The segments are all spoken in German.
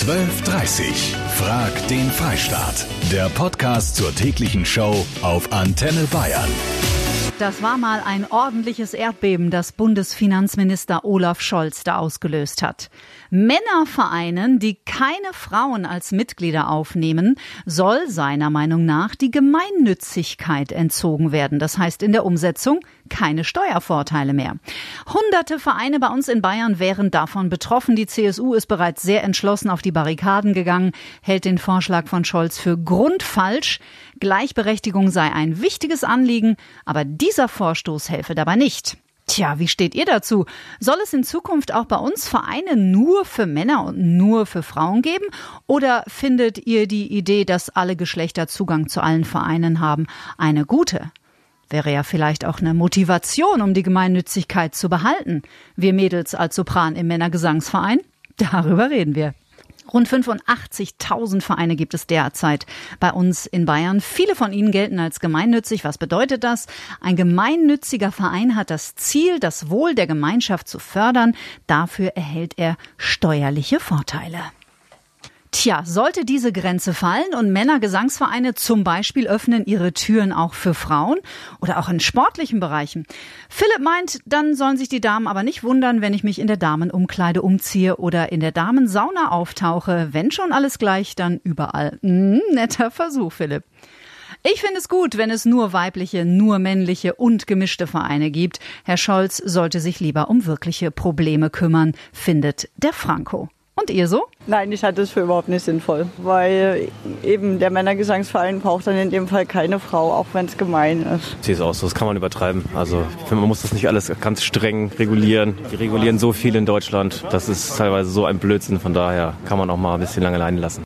12.30 Frag den Freistaat. Der Podcast zur täglichen Show auf Antenne Bayern. Das war mal ein ordentliches Erdbeben, das Bundesfinanzminister Olaf Scholz da ausgelöst hat. Männervereinen, die keine Frauen als Mitglieder aufnehmen, soll seiner Meinung nach die Gemeinnützigkeit entzogen werden. Das heißt in der Umsetzung keine Steuervorteile mehr. Hunderte Vereine bei uns in Bayern wären davon betroffen. Die CSU ist bereits sehr entschlossen auf die Barrikaden gegangen, hält den Vorschlag von Scholz für grundfalsch. Gleichberechtigung sei ein wichtiges Anliegen, aber dieser Vorstoß helfe dabei nicht. Tja, wie steht ihr dazu? Soll es in Zukunft auch bei uns Vereine nur für Männer und nur für Frauen geben? Oder findet ihr die Idee, dass alle Geschlechter Zugang zu allen Vereinen haben, eine gute? Wäre ja vielleicht auch eine Motivation, um die Gemeinnützigkeit zu behalten. Wir Mädels als Sopran im Männergesangsverein? Darüber reden wir. Rund 85.000 Vereine gibt es derzeit bei uns in Bayern. Viele von ihnen gelten als gemeinnützig. Was bedeutet das? Ein gemeinnütziger Verein hat das Ziel, das Wohl der Gemeinschaft zu fördern. Dafür erhält er steuerliche Vorteile. Tja, sollte diese Grenze fallen und Männergesangsvereine zum Beispiel öffnen ihre Türen auch für Frauen oder auch in sportlichen Bereichen. Philipp meint, dann sollen sich die Damen aber nicht wundern, wenn ich mich in der Damenumkleide umziehe oder in der Damensauna auftauche. Wenn schon alles gleich, dann überall. Hm, netter Versuch, Philipp. Ich finde es gut, wenn es nur weibliche, nur männliche und gemischte Vereine gibt. Herr Scholz sollte sich lieber um wirkliche Probleme kümmern, findet der Franco. Und ihr so? Nein, ich halte es für überhaupt nicht sinnvoll, weil eben der Männergesangsverein braucht dann in dem Fall keine Frau, auch wenn es gemein ist. Ich sehe es aus, das kann man übertreiben. Also ich finde, man muss das nicht alles ganz streng regulieren. Die regulieren so viel in Deutschland, das ist teilweise so ein Blödsinn, von daher kann man auch mal ein bisschen lange alleine lassen.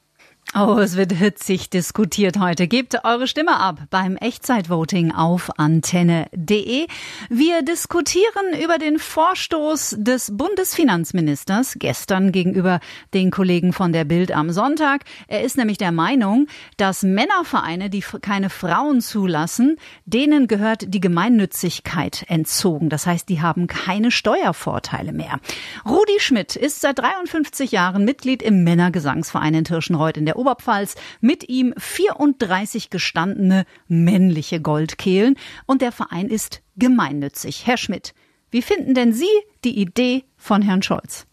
Oh, es wird hitzig diskutiert heute. Gebt eure Stimme ab beim Echtzeitvoting auf antenne.de. Wir diskutieren über den Vorstoß des Bundesfinanzministers gestern gegenüber den Kollegen von der Bild am Sonntag. Er ist nämlich der Meinung, dass Männervereine, die keine Frauen zulassen, denen gehört die Gemeinnützigkeit entzogen. Das heißt, die haben keine Steuervorteile mehr. Rudi Schmidt ist seit 53 Jahren Mitglied im Männergesangsverein in Tirschenreuth in der Oberpfalz, mit ihm 34 gestandene männliche Goldkehlen und der Verein ist gemeinnützig. Herr Schmidt, wie finden denn Sie die Idee von Herrn Scholz?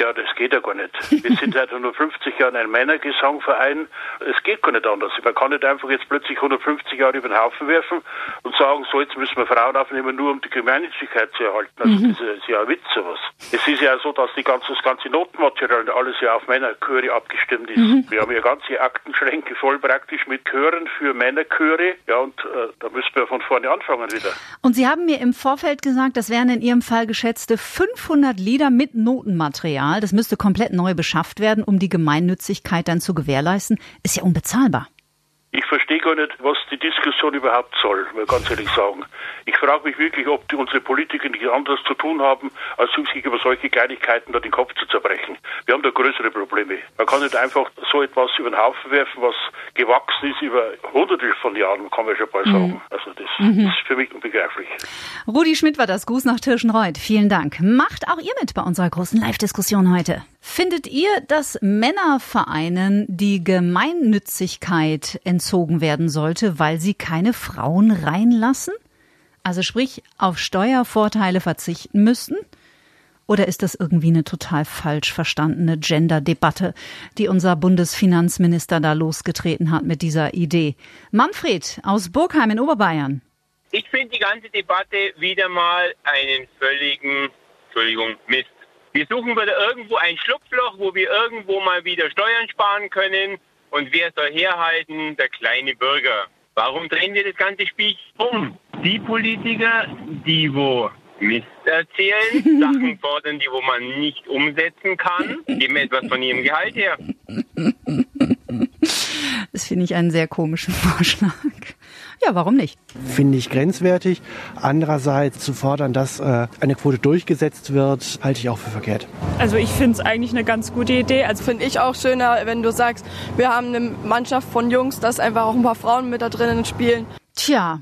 Ja, das geht ja gar nicht. Wir sind seit 150 Jahren ein Männergesangverein. Es geht gar nicht anders. Man kann nicht einfach jetzt plötzlich 150 Jahre über den Haufen werfen und sagen, so jetzt müssen wir Frauen aufnehmen, nur um die Gemeinnützigkeit zu erhalten. Also mhm. das ist ja ein Witz sowas. Es ist ja so, dass die ganze, das ganze Notenmaterial alles ja auf Männerchöre abgestimmt ist. Mhm. Wir haben ja ganze Aktenschränke voll praktisch mit Chören für Männerchöre. Ja, und äh, da müssen wir von vorne anfangen wieder. Und Sie haben mir im Vorfeld gesagt, das wären in Ihrem Fall geschätzte 500 Lieder mit Notenmaterial. Personal, das müsste komplett neu beschafft werden, um die Gemeinnützigkeit dann zu gewährleisten, ist ja unbezahlbar. Ich verstehe gar nicht, was die Diskussion überhaupt soll, will ganz ehrlich sagen. Ich frage mich wirklich, ob die, unsere Politiker nichts anderes zu tun haben, als sich über solche Kleinigkeiten da den Kopf zu zerbrechen. Wir haben da größere Probleme. Man kann nicht einfach so etwas über den Haufen werfen, was gewachsen ist über hunderte von Jahren, kann man schon mal sagen. Mhm. Also das mhm. ist für mich unbegreiflich. Rudi Schmidt war das. Gruß nach Tirschenreuth. Vielen Dank. Macht auch ihr mit bei unserer großen Live-Diskussion heute. Findet ihr, dass Männervereinen die Gemeinnützigkeit entzogen werden sollte, weil sie keine Frauen reinlassen? Also sprich, auf Steuervorteile verzichten müssten? Oder ist das irgendwie eine total falsch verstandene Gender-Debatte, die unser Bundesfinanzminister da losgetreten hat mit dieser Idee? Manfred aus Burgheim in Oberbayern. Ich finde die ganze Debatte wieder mal einen völligen, Entschuldigung, Mist. Wir suchen wieder irgendwo ein Schlupfloch, wo wir irgendwo mal wieder Steuern sparen können. Und wer soll herhalten? Der kleine Bürger. Warum drehen wir das ganze Spiel um? Die Politiker, die wo Mist erzählen, Sachen fordern, die wo man nicht umsetzen kann, geben etwas von ihrem Gehalt her. Das finde ich einen sehr komischen Vorschlag. Ja, warum nicht? Finde ich grenzwertig. Andererseits zu fordern, dass äh, eine Quote durchgesetzt wird, halte ich auch für verkehrt. Also ich finde es eigentlich eine ganz gute Idee. Also finde ich auch schöner, wenn du sagst, wir haben eine Mannschaft von Jungs, dass einfach auch ein paar Frauen mit da drinnen spielen. Tja,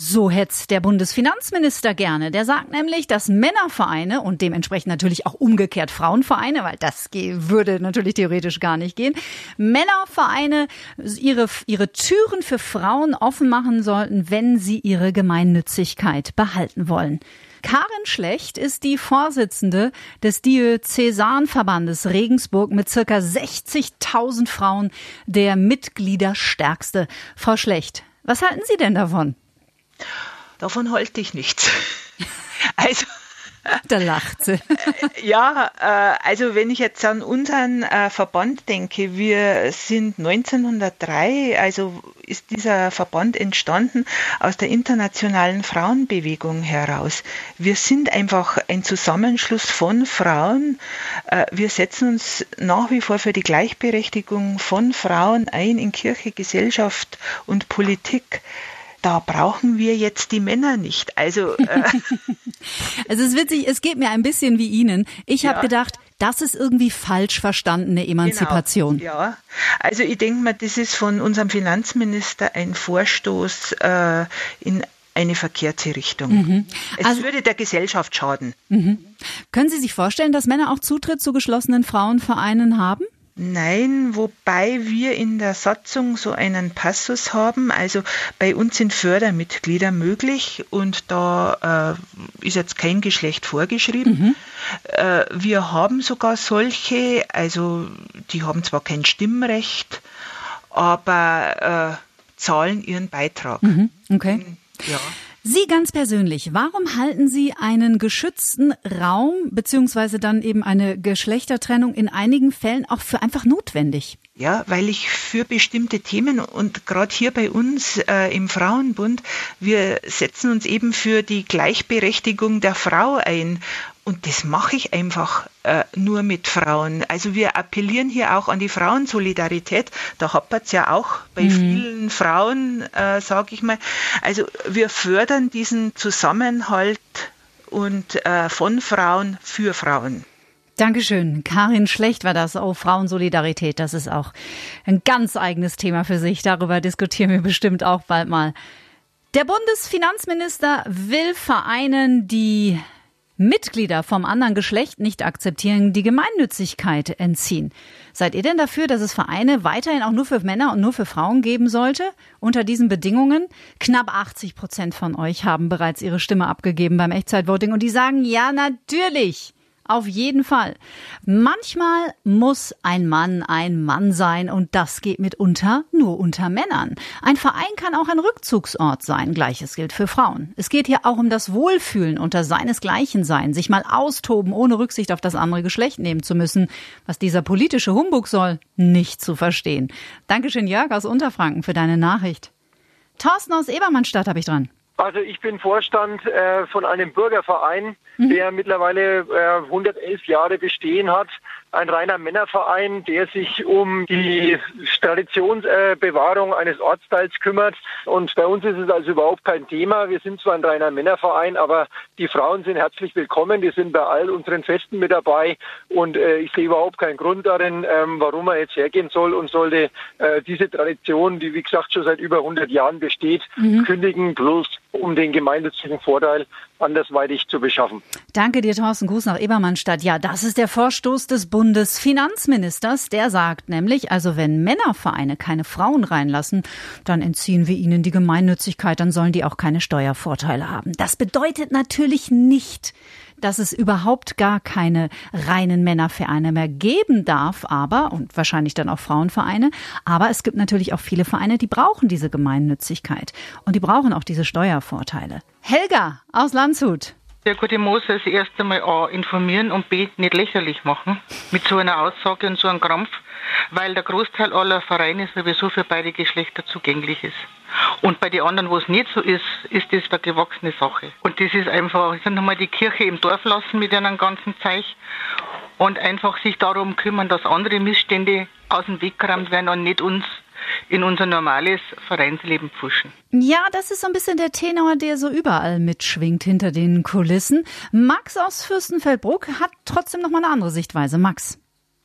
So hätte der Bundesfinanzminister gerne. Der sagt nämlich, dass Männervereine und dementsprechend natürlich auch umgekehrt Frauenvereine, weil das würde natürlich theoretisch gar nicht gehen, Männervereine ihre, ihre Türen für Frauen offen machen sollten, wenn sie ihre Gemeinnützigkeit behalten wollen. Karin Schlecht ist die Vorsitzende des Diözesanverbandes Regensburg mit circa 60.000 Frauen, der Mitgliederstärkste. Frau Schlecht, was halten Sie denn davon? Davon halte ich nichts. Also da lacht sie. Ja, äh, also wenn ich jetzt an unseren äh, Verband denke, wir sind 1903, also ist dieser Verband entstanden aus der internationalen Frauenbewegung heraus. Wir sind einfach ein Zusammenschluss von Frauen. Äh, wir setzen uns nach wie vor für die Gleichberechtigung von Frauen ein in Kirche, Gesellschaft und Politik da brauchen wir jetzt die Männer nicht. Also, äh also es ist witzig, es geht mir ein bisschen wie Ihnen. Ich ja. habe gedacht, das ist irgendwie falsch verstandene Emanzipation. Genau, ja, also ich denke mal, das ist von unserem Finanzminister ein Vorstoß äh, in eine verkehrte Richtung. Mhm. Es also, würde der Gesellschaft schaden. Mhm. Können Sie sich vorstellen, dass Männer auch Zutritt zu geschlossenen Frauenvereinen haben? Nein, wobei wir in der Satzung so einen Passus haben. Also bei uns sind Fördermitglieder möglich und da äh, ist jetzt kein Geschlecht vorgeschrieben. Mhm. Äh, wir haben sogar solche, also die haben zwar kein Stimmrecht, aber äh, zahlen ihren Beitrag. Mhm. Okay. Ja. Sie ganz persönlich, warum halten Sie einen geschützten Raum beziehungsweise dann eben eine Geschlechtertrennung in einigen Fällen auch für einfach notwendig? Ja, weil ich für bestimmte Themen und gerade hier bei uns äh, im Frauenbund, wir setzen uns eben für die Gleichberechtigung der Frau ein. Und das mache ich einfach äh, nur mit Frauen. Also wir appellieren hier auch an die Frauensolidarität. Da hapert es ja auch bei mhm. vielen Frauen, äh, sage ich mal. Also wir fördern diesen Zusammenhalt und äh, von Frauen für Frauen. Dankeschön. Karin Schlecht war das. Oh, Frauensolidarität, das ist auch ein ganz eigenes Thema für sich. Darüber diskutieren wir bestimmt auch bald mal. Der Bundesfinanzminister will Vereinen, die Mitglieder vom anderen Geschlecht nicht akzeptieren, die Gemeinnützigkeit entziehen. Seid ihr denn dafür, dass es Vereine weiterhin auch nur für Männer und nur für Frauen geben sollte? Unter diesen Bedingungen? Knapp 80 Prozent von euch haben bereits ihre Stimme abgegeben beim Echtzeitvoting und die sagen, ja, natürlich. Auf jeden Fall. Manchmal muss ein Mann ein Mann sein und das geht mitunter nur unter Männern. Ein Verein kann auch ein Rückzugsort sein. Gleiches gilt für Frauen. Es geht hier auch um das Wohlfühlen unter seinesgleichen sein, sich mal austoben, ohne Rücksicht auf das andere Geschlecht nehmen zu müssen. Was dieser politische Humbug soll, nicht zu verstehen. Dankeschön, Jörg aus Unterfranken, für deine Nachricht. Thorsten aus Ebermannstadt habe ich dran. Also ich bin Vorstand äh, von einem Bürgerverein, mhm. der mittlerweile äh, 111 Jahre bestehen hat ein reiner Männerverein, der sich um die Traditionsbewahrung eines Ortsteils kümmert. Und bei uns ist es also überhaupt kein Thema. Wir sind zwar ein reiner Männerverein, aber die Frauen sind herzlich willkommen. Die sind bei all unseren Festen mit dabei. Und äh, ich sehe überhaupt keinen Grund darin, ähm, warum man jetzt hergehen soll und sollte äh, diese Tradition, die wie gesagt schon seit über 100 Jahren besteht, mhm. kündigen, bloß um den gemeinnützigen Vorteil andersweitig zu beschaffen. Danke dir, Thorsten. Gruß nach Ebermannstadt. Ja, das ist der Vorstoß des Bundesfinanzministers. Der sagt nämlich, also wenn Männervereine keine Frauen reinlassen, dann entziehen wir ihnen die Gemeinnützigkeit, dann sollen die auch keine Steuervorteile haben. Das bedeutet natürlich nicht, dass es überhaupt gar keine reinen Männervereine mehr geben darf, aber, und wahrscheinlich dann auch Frauenvereine, aber es gibt natürlich auch viele Vereine, die brauchen diese Gemeinnützigkeit und die brauchen auch diese Steuervorteile. Helga aus Landshut. Der gute Mose das erste Mal A, informieren und B, nicht lächerlich machen mit so einer Aussage und so einem Krampf, weil der Großteil aller Vereine sowieso für beide Geschlechter zugänglich ist. Und bei den anderen, wo es nicht so ist, ist das eine gewachsene Sache. Und das ist einfach, ich sag nochmal, die Kirche im Dorf lassen mit einem ganzen Zeich und einfach sich darum kümmern, dass andere Missstände aus dem Weg geräumt werden und nicht uns in unser normales Vereinsleben pfuschen. Ja, das ist so ein bisschen der Tenor, der so überall mitschwingt hinter den Kulissen. Max aus Fürstenfeldbruck hat trotzdem noch mal eine andere Sichtweise. Max.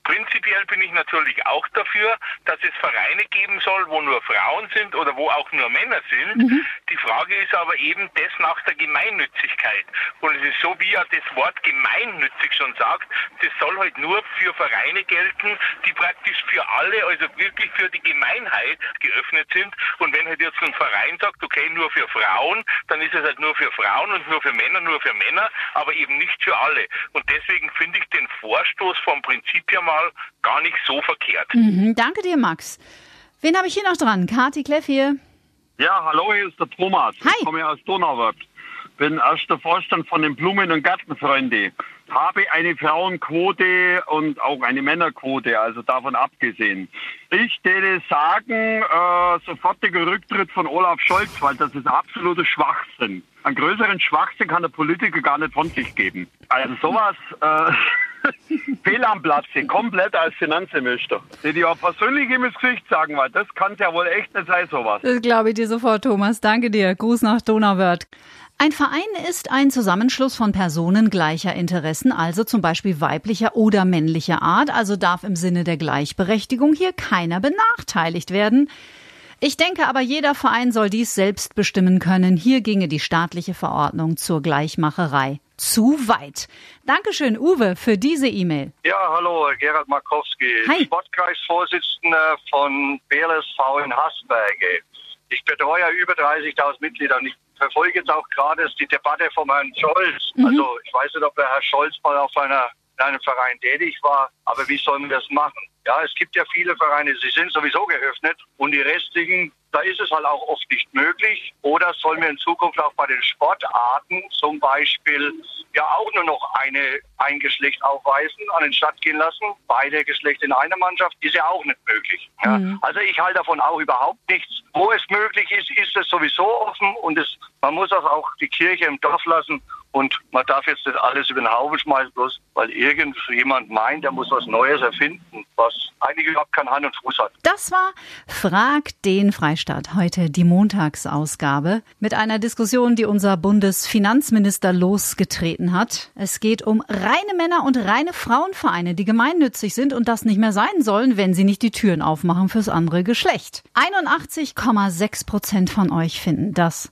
Prinzipiell bin ich natürlich auch dafür, dass es Vereine geben soll, wo nur Frauen sind oder wo auch nur Männer sind. Mhm. Die Frage ist aber eben das nach der Gemeinnützigkeit. Und es ist so, wie ja das Wort gemeinnützig schon sagt, das soll halt nur für Vereine gelten, die praktisch für alle, also wirklich für die Gemeinheit geöffnet sind. Und wenn halt jetzt ein Verein sagt, okay, nur für Frauen, dann ist es halt nur für Frauen und nur für Männer, nur für Männer, aber eben nicht für alle. Und deswegen finde ich den Vorstoß vom Prinzip her mal gar nicht so verkehrt. Mhm, danke dir, Max. Wen habe ich hier noch dran? Kati Kleff hier. Ja, hallo, hier ist der Thomas. Hi. Ich komme aus Donauwörth. Bin erster Vorstand von den Blumen- und Gartenfreunde. Habe eine Frauenquote und auch eine Männerquote, also davon abgesehen. Ich würde sagen, äh, sofortiger Rücktritt von Olaf Scholz, weil das ist absoluter Schwachsinn. Einen größeren Schwachsinn kann der Politiker gar nicht von sich geben. Also sowas... Äh, Fehl am Platze, komplett als Finanzminister. Die auch persönlich ihm ins Gesicht sagen, weil das kann ja wohl echt nicht sein, sowas. Das glaube ich dir sofort, Thomas. Danke dir. Gruß nach Donauwörth. Ein Verein ist ein Zusammenschluss von Personen gleicher Interessen, also zum Beispiel weiblicher oder männlicher Art, also darf im Sinne der Gleichberechtigung hier keiner benachteiligt werden. Ich denke aber, jeder Verein soll dies selbst bestimmen können. Hier ginge die staatliche Verordnung zur Gleichmacherei zu weit. Dankeschön, Uwe, für diese E-Mail. Ja, hallo, Gerhard Markowski, Hi. Sportkreisvorsitzender von BLSV in Hasberge. Ich betreue über 30.000 Mitglieder und ich verfolge jetzt auch gerade die Debatte vom Herrn Scholz. Mhm. Also ich weiß nicht, ob der Herr Scholz mal auf einer, in einem Verein tätig war, aber wie sollen wir das machen? Ja, es gibt ja viele Vereine, sie sind sowieso geöffnet und die restlichen, da ist es halt auch oft nicht möglich. Oder sollen wir in Zukunft auch bei den Sportarten zum Beispiel ja auch nur noch eine, ein Geschlecht aufweisen, an den Start gehen lassen? Beide Geschlechter in einer Mannschaft ist ja auch nicht möglich. Ja. Mhm. Also ich halte davon auch überhaupt nichts. Wo es möglich ist, ist es sowieso offen und es, man muss das auch die Kirche im Dorf lassen und man darf jetzt das alles über den Haufen schmeißen, bloß weil irgendjemand meint, er muss was Neues erfinden, was eigentlich überhaupt keinen Hand und Fuß hat. Das war Frag den Freistaat. Heute die Montagsausgabe mit einer Diskussion, die unser Bundesfinanzminister losgetreten hat. Es geht um reine Männer und reine Frauenvereine, die gemeinnützig sind und das nicht mehr sein sollen, wenn sie nicht die Türen aufmachen fürs andere Geschlecht. 81,6 Prozent von euch finden das